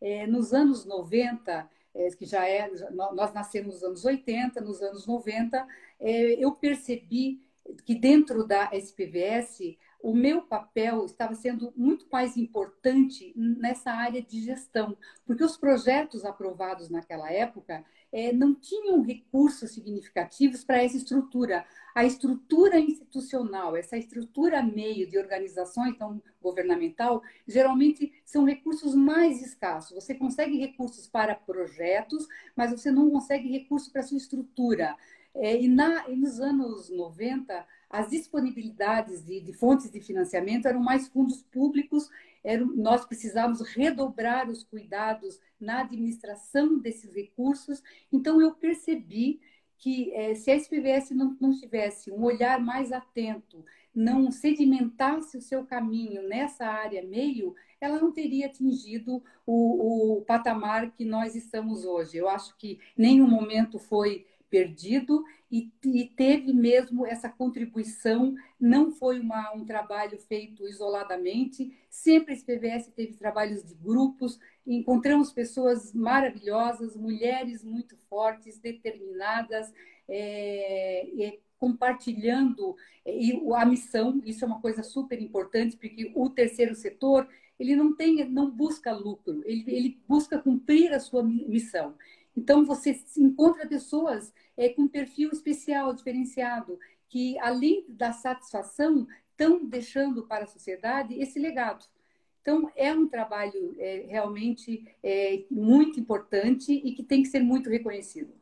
é, nos anos 90, é, que já é, nós nascemos nos anos 80, nos anos 90, é, eu percebi que dentro da SPVS o meu papel estava sendo muito mais importante nessa área de gestão, porque os projetos aprovados naquela época é, não tinham recursos significativos para essa estrutura. A estrutura institucional, essa estrutura meio de organização então, governamental, geralmente são recursos mais escassos. Você consegue recursos para projetos, mas você não consegue recursos para sua estrutura. É, e, na, e nos anos 90, as disponibilidades de, de, fontes de financiamento eram mais fundos públicos, nós precisávamos redobrar os cuidados na administração desses recursos. Então, eu percebi que é, se a SPVS não, não tivesse um olhar mais atento, não sedimentasse o seu caminho nessa área meio, ela não teria atingido o, o patamar que nós estamos hoje. Eu acho que nenhum momento foi perdido e, e, teve mesmo essa contribuição. Não foi uma, um trabalho feito isoladamente, sempre a SPVS teve trabalhos de grupos, encontramos pessoas maravilhosas, mulheres muito fortes, determinadas, é, compartilhando e a missão, isso é uma coisa super importante, porque o terceiro setor, ele não tem, não busca lucro, ele, ele busca cumprir a sua missão. Então, você encontra pessoas é, com perfil especial, diferenciado, que, além da satisfação, estão deixando para a sociedade esse legado. Então, é um trabalho é, realmente é, muito importante e que tem que ser muito reconhecido.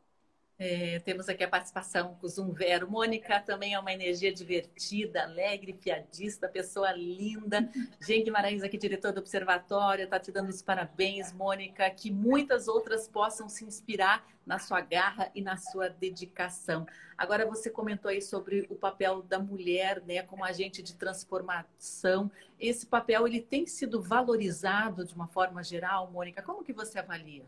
É, temos aqui a participação com o Zoom Vero. Mônica também é uma energia divertida, alegre, piadista, pessoa linda. Jean Guimarães, aqui, diretor do Observatório, está te dando os parabéns, Mônica. Que muitas outras possam se inspirar na sua garra e na sua dedicação. Agora, você comentou aí sobre o papel da mulher né, como agente de transformação. Esse papel ele tem sido valorizado de uma forma geral, Mônica? Como que você avalia?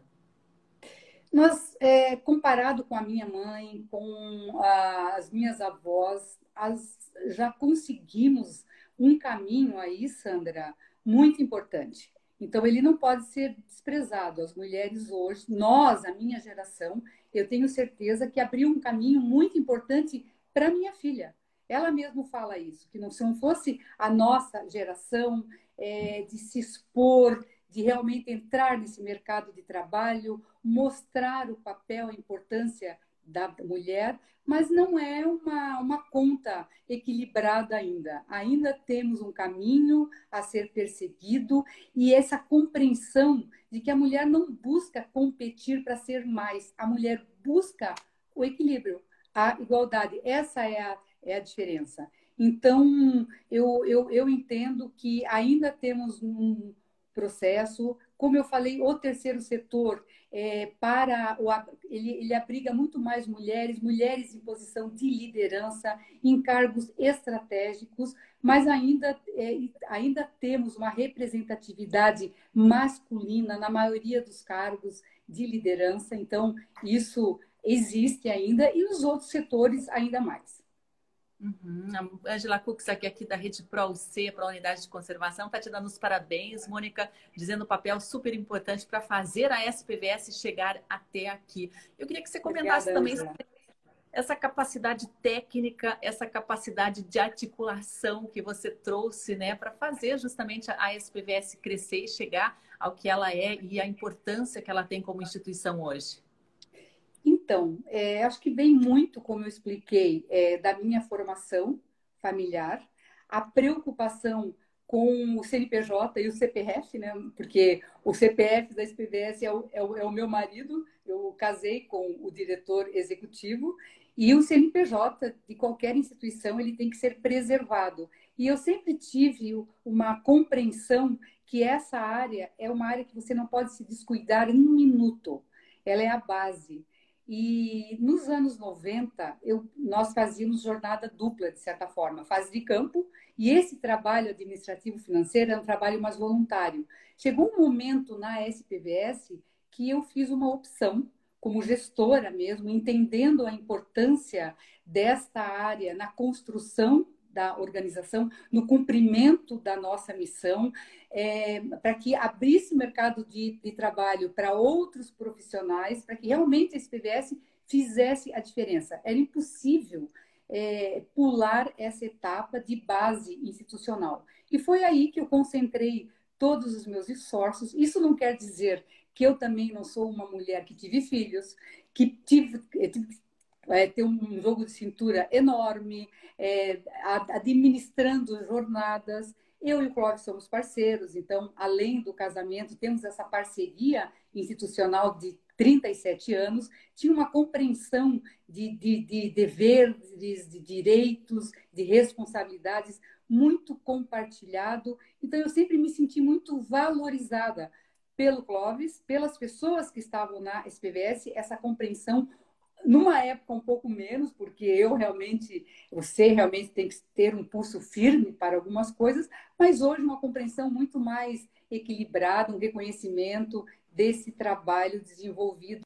Nós, é, comparado com a minha mãe, com as minhas avós, as, já conseguimos um caminho aí, Sandra, muito importante. Então, ele não pode ser desprezado. As mulheres hoje, nós, a minha geração, eu tenho certeza que abriu um caminho muito importante para minha filha. Ela mesma fala isso, que não, se não fosse a nossa geração é, de se expor, de realmente entrar nesse mercado de trabalho, mostrar o papel, a importância da mulher, mas não é uma, uma conta equilibrada ainda. Ainda temos um caminho a ser perseguido e essa compreensão de que a mulher não busca competir para ser mais, a mulher busca o equilíbrio, a igualdade. Essa é a, é a diferença. Então, eu, eu, eu entendo que ainda temos um, processo. Como eu falei, o terceiro setor é, para o, ele, ele abriga muito mais mulheres, mulheres em posição de liderança, em cargos estratégicos, mas ainda, é, ainda temos uma representatividade masculina na maioria dos cargos de liderança. Então, isso existe ainda e os outros setores ainda mais. Uhum. A Angela Cux, aqui, aqui da Rede ProUC, para a Unidade de Conservação, está te dando os parabéns, Mônica, dizendo o papel super importante para fazer a SPVS chegar até aqui. Eu queria que você comentasse Obrigada, também sobre essa capacidade técnica, essa capacidade de articulação que você trouxe, né, para fazer justamente a SPVS crescer e chegar ao que ela é e a importância que ela tem como instituição hoje. Então, é, acho que vem muito, como eu expliquei, é, da minha formação familiar, a preocupação com o CNPJ e o CPF, né? Porque o CPF da SPVS é o, é o, é o meu marido, eu casei com o diretor executivo e o CNPJ de qualquer instituição ele tem que ser preservado. E eu sempre tive uma compreensão que essa área é uma área que você não pode se descuidar um minuto. Ela é a base. E nos anos 90, eu, nós fazíamos jornada dupla, de certa forma, fase de campo, e esse trabalho administrativo financeiro é um trabalho mais voluntário. Chegou um momento na SPVS que eu fiz uma opção, como gestora mesmo, entendendo a importância desta área na construção da organização, no cumprimento da nossa missão, é, para que abrisse o mercado de, de trabalho para outros profissionais, para que realmente esse PBS fizesse a diferença. Era impossível é, pular essa etapa de base institucional. E foi aí que eu concentrei todos os meus esforços. Isso não quer dizer que eu também não sou uma mulher que tive filhos, que tive, tive é, ter um jogo de cintura enorme, é, administrando jornadas. Eu e o Clóvis somos parceiros, então, além do casamento, temos essa parceria institucional de 37 anos, tinha uma compreensão de, de, de deveres, de direitos, de responsabilidades muito compartilhado. Então, eu sempre me senti muito valorizada pelo Clóvis, pelas pessoas que estavam na SPVS, essa compreensão numa época um pouco menos, porque eu realmente, você realmente tem que ter um pulso firme para algumas coisas, mas hoje uma compreensão muito mais equilibrada, um reconhecimento desse trabalho desenvolvido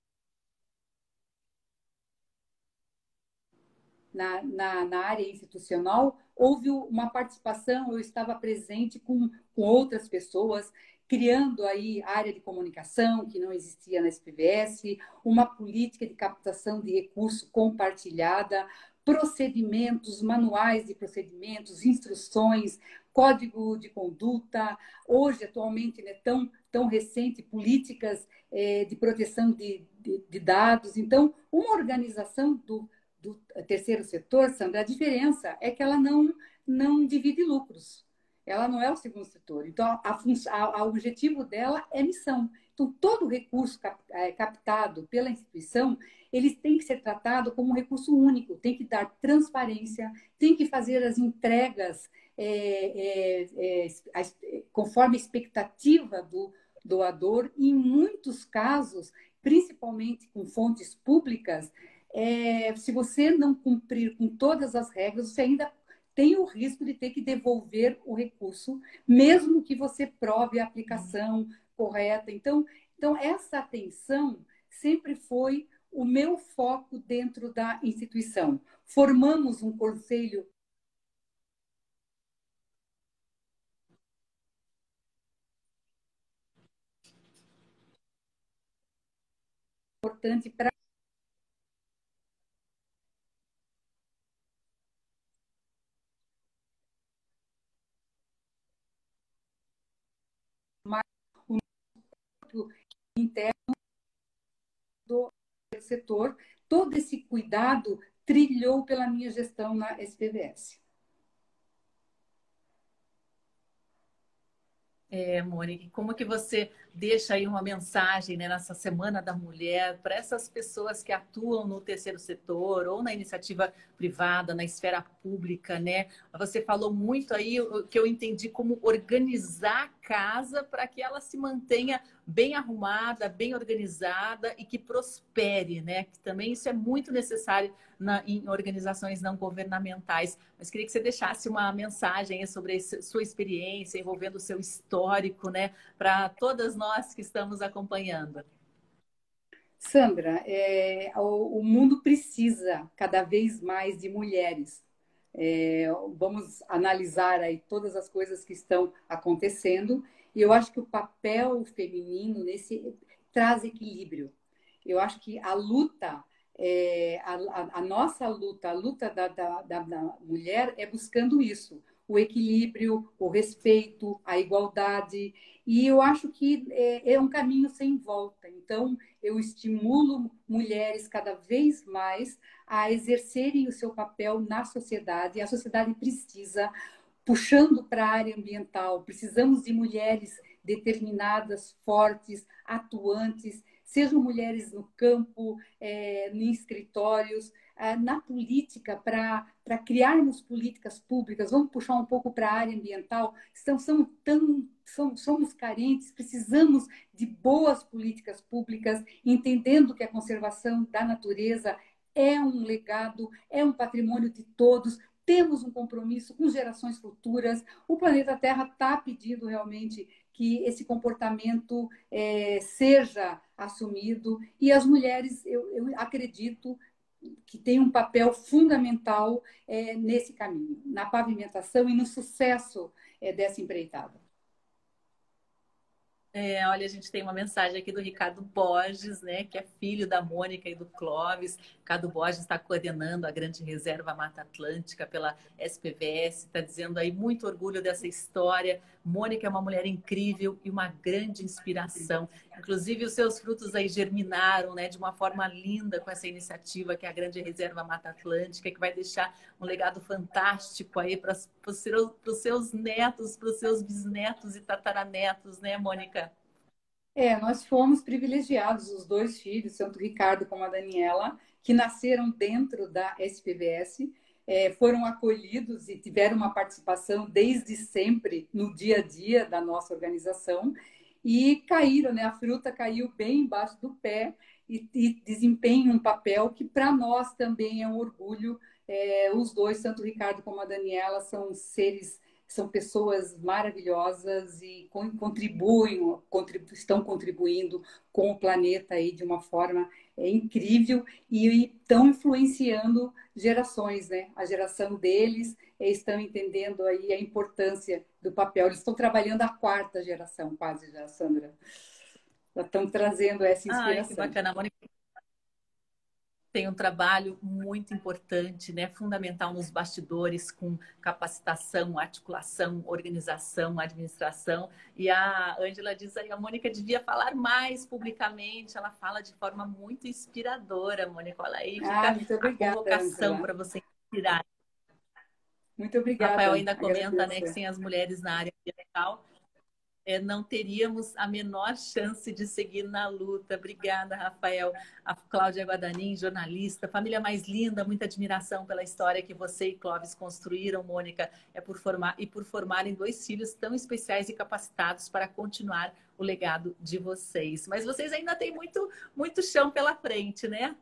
na, na, na, área institucional, houve uma participação, eu estava presente com, com outras pessoas, criando aí área de comunicação que não existia na SPVS, uma política de captação de recurso compartilhada, procedimentos, manuais de procedimentos, instruções, código de conduta, hoje, atualmente, né, tão, tão recente, políticas é, de proteção de, de, de, dados. Então, uma organização do, do terceiro setor, Sandra, a diferença é que ela não, não divide lucros. Ela não é o segundo setor. Então, a, a, a objetivo dela é missão. Então, todo recurso cap, é, captado pela instituição, ele tem que ser tratado como um recurso único, tem que dar transparência, tem que fazer as entregas é, é, é, conforme a expectativa do doador, e em muitos casos, principalmente com fontes públicas, é, se você não cumprir com todas as regras, você ainda tem o risco de ter que devolver o recurso, mesmo que você prove a aplicação correta. Então, então essa atenção sempre foi o meu foco dentro da instituição. Formamos um conselho importante para o interno do setor, todo esse cuidado trilhou pela minha gestão na SPVS. É, Mônica, como que você deixa aí uma mensagem né, nessa Semana da Mulher para essas pessoas que atuam no terceiro setor ou na iniciativa privada, na esfera pública, né? Você falou muito aí que eu entendi como organizar a casa para que ela se mantenha bem arrumada, bem organizada e que prospere, né? Que também isso é muito necessário na, em organizações não governamentais. Mas queria que você deixasse uma mensagem sobre a sua experiência envolvendo o seu histórico, né? Para todas nós que estamos acompanhando. Sandra, é, o, o, mundo precisa cada vez mais de mulheres. É, vamos analisar aí todas as coisas que estão acontecendo e eu acho que o papel feminino nesse traz equilíbrio. Eu acho que a luta, é, a, a, nossa luta, a luta da, da, da mulher é buscando isso, o equilíbrio, o respeito, a igualdade. E eu acho que é, é, um caminho sem volta. Então, eu estimulo mulheres cada vez mais a exercerem o seu papel na sociedade. A sociedade precisa, puxando para a área ambiental, precisamos de mulheres determinadas, fortes, atuantes, sejam mulheres no campo, é, em escritórios, na política, para criarmos políticas públicas, vamos puxar um pouco para a área ambiental, estão, são tão, são, somos carentes, precisamos de boas políticas públicas, entendendo que a conservação da natureza é um legado, é um patrimônio de todos, temos um compromisso com gerações futuras. O planeta Terra está pedindo realmente que esse comportamento é, seja assumido e as mulheres, eu, eu acredito que tem um papel fundamental é, nesse caminho, na pavimentação e no sucesso é, dessa empreitada. É, olha, a gente tem uma mensagem aqui do Ricardo Borges, né, que é filho da Mônica e do Clóvis. Ricardo Borges está coordenando a Grande Reserva Mata Atlântica pela SPVS, está dizendo aí muito orgulho dessa história. Mônica é uma mulher incrível e uma grande inspiração. Inclusive, os seus frutos aí germinaram né, de uma forma linda com essa iniciativa que é a Grande Reserva Mata Atlântica, que vai deixar um legado fantástico aí para os seus netos, para os seus bisnetos e tataranetos, né, Mônica? É, nós fomos privilegiados, os dois filhos, tanto o Ricardo como a Daniela, que nasceram dentro da SPVS, é, foram acolhidos e tiveram uma participação desde sempre no dia a dia da nossa organização e caíram, né? A fruta caiu bem embaixo do pé e, e desempenham um papel que para nós também é um orgulho. É, os dois, tanto o Ricardo como a Daniela, são seres são pessoas maravilhosas e contribuem, estão contribuindo com o planeta aí de uma forma é, incrível e estão influenciando gerações, né? A geração deles é, estão entendendo aí a importância do papel. Eles estão trabalhando a quarta geração, quase já, Sandra. Já estão trazendo essa inspiração. Ai, que bacana, Mônica tem um trabalho muito importante, né, fundamental nos bastidores, com capacitação, articulação, organização, administração. E a Ângela diz aí, a Mônica devia falar mais publicamente, ela fala de forma muito inspiradora, Mônica. Olha aí, fica ah, muito obrigada, a convocação para você inspirar. Muito obrigada. Rafael ainda comenta né, que sem as mulheres na área ambiental, é, não teríamos a menor chance de seguir na luta. Obrigada, Rafael. A Cláudia Guadanin, jornalista, família mais linda, muita admiração pela história que você e Clóvis construíram, Mônica, é por formar e por formarem dois filhos tão especiais e capacitados para continuar o legado de vocês. Mas vocês ainda têm muito, muito chão pela frente, né?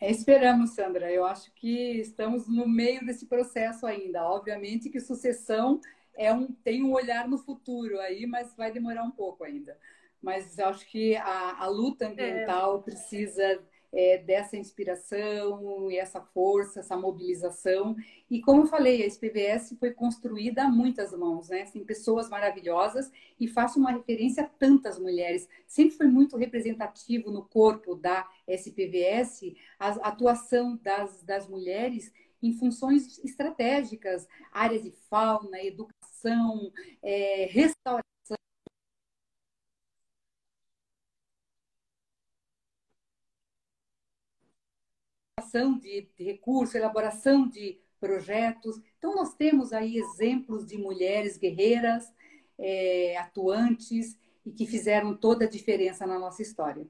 É, esperamos, Sandra. Eu acho que estamos no meio desse processo ainda. Obviamente que sucessão é um, tem um olhar no futuro aí, mas vai demorar um pouco ainda. Mas acho que a, a luta ambiental é. precisa é, dessa inspiração e essa força, essa mobilização. E como eu falei, a SPVS foi construída a muitas mãos, né? Tem pessoas maravilhosas e faço uma referência a tantas mulheres. Sempre foi muito representativo no corpo da SPVS a atuação das, das mulheres em funções estratégicas, áreas de fauna, educação, é, restauração. De, de recursos, elaboração de projetos. Então, nós temos aí exemplos de mulheres guerreiras, é, atuantes e que fizeram toda a diferença na nossa história.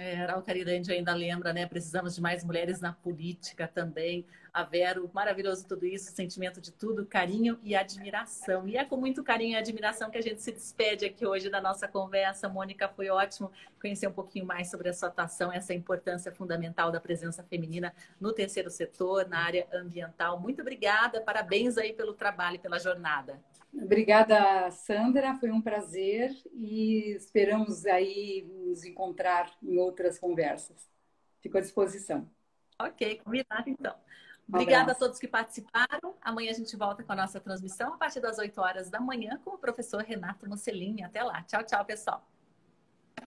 É, a Caridande ainda lembra, né? Precisamos de mais mulheres na política também. A Vero, maravilhoso tudo isso, sentimento de tudo, carinho e admiração. E é com muito carinho e admiração que a gente se despede aqui hoje da nossa conversa. Mônica, foi ótimo conhecer um pouquinho mais sobre a sua atuação, essa importância fundamental da presença feminina no terceiro setor, na área ambiental. Muito obrigada, parabéns aí pelo trabalho e pela jornada. Obrigada, Sandra. Foi um prazer e esperamos aí nos encontrar em outras conversas. Fico à disposição. Ok, combinado então. Obrigada a todos que participaram. Amanhã a gente volta com a nossa transmissão a partir das 8 horas da manhã com o professor Renato Mocelin. Até lá. Tchau, tchau, pessoal.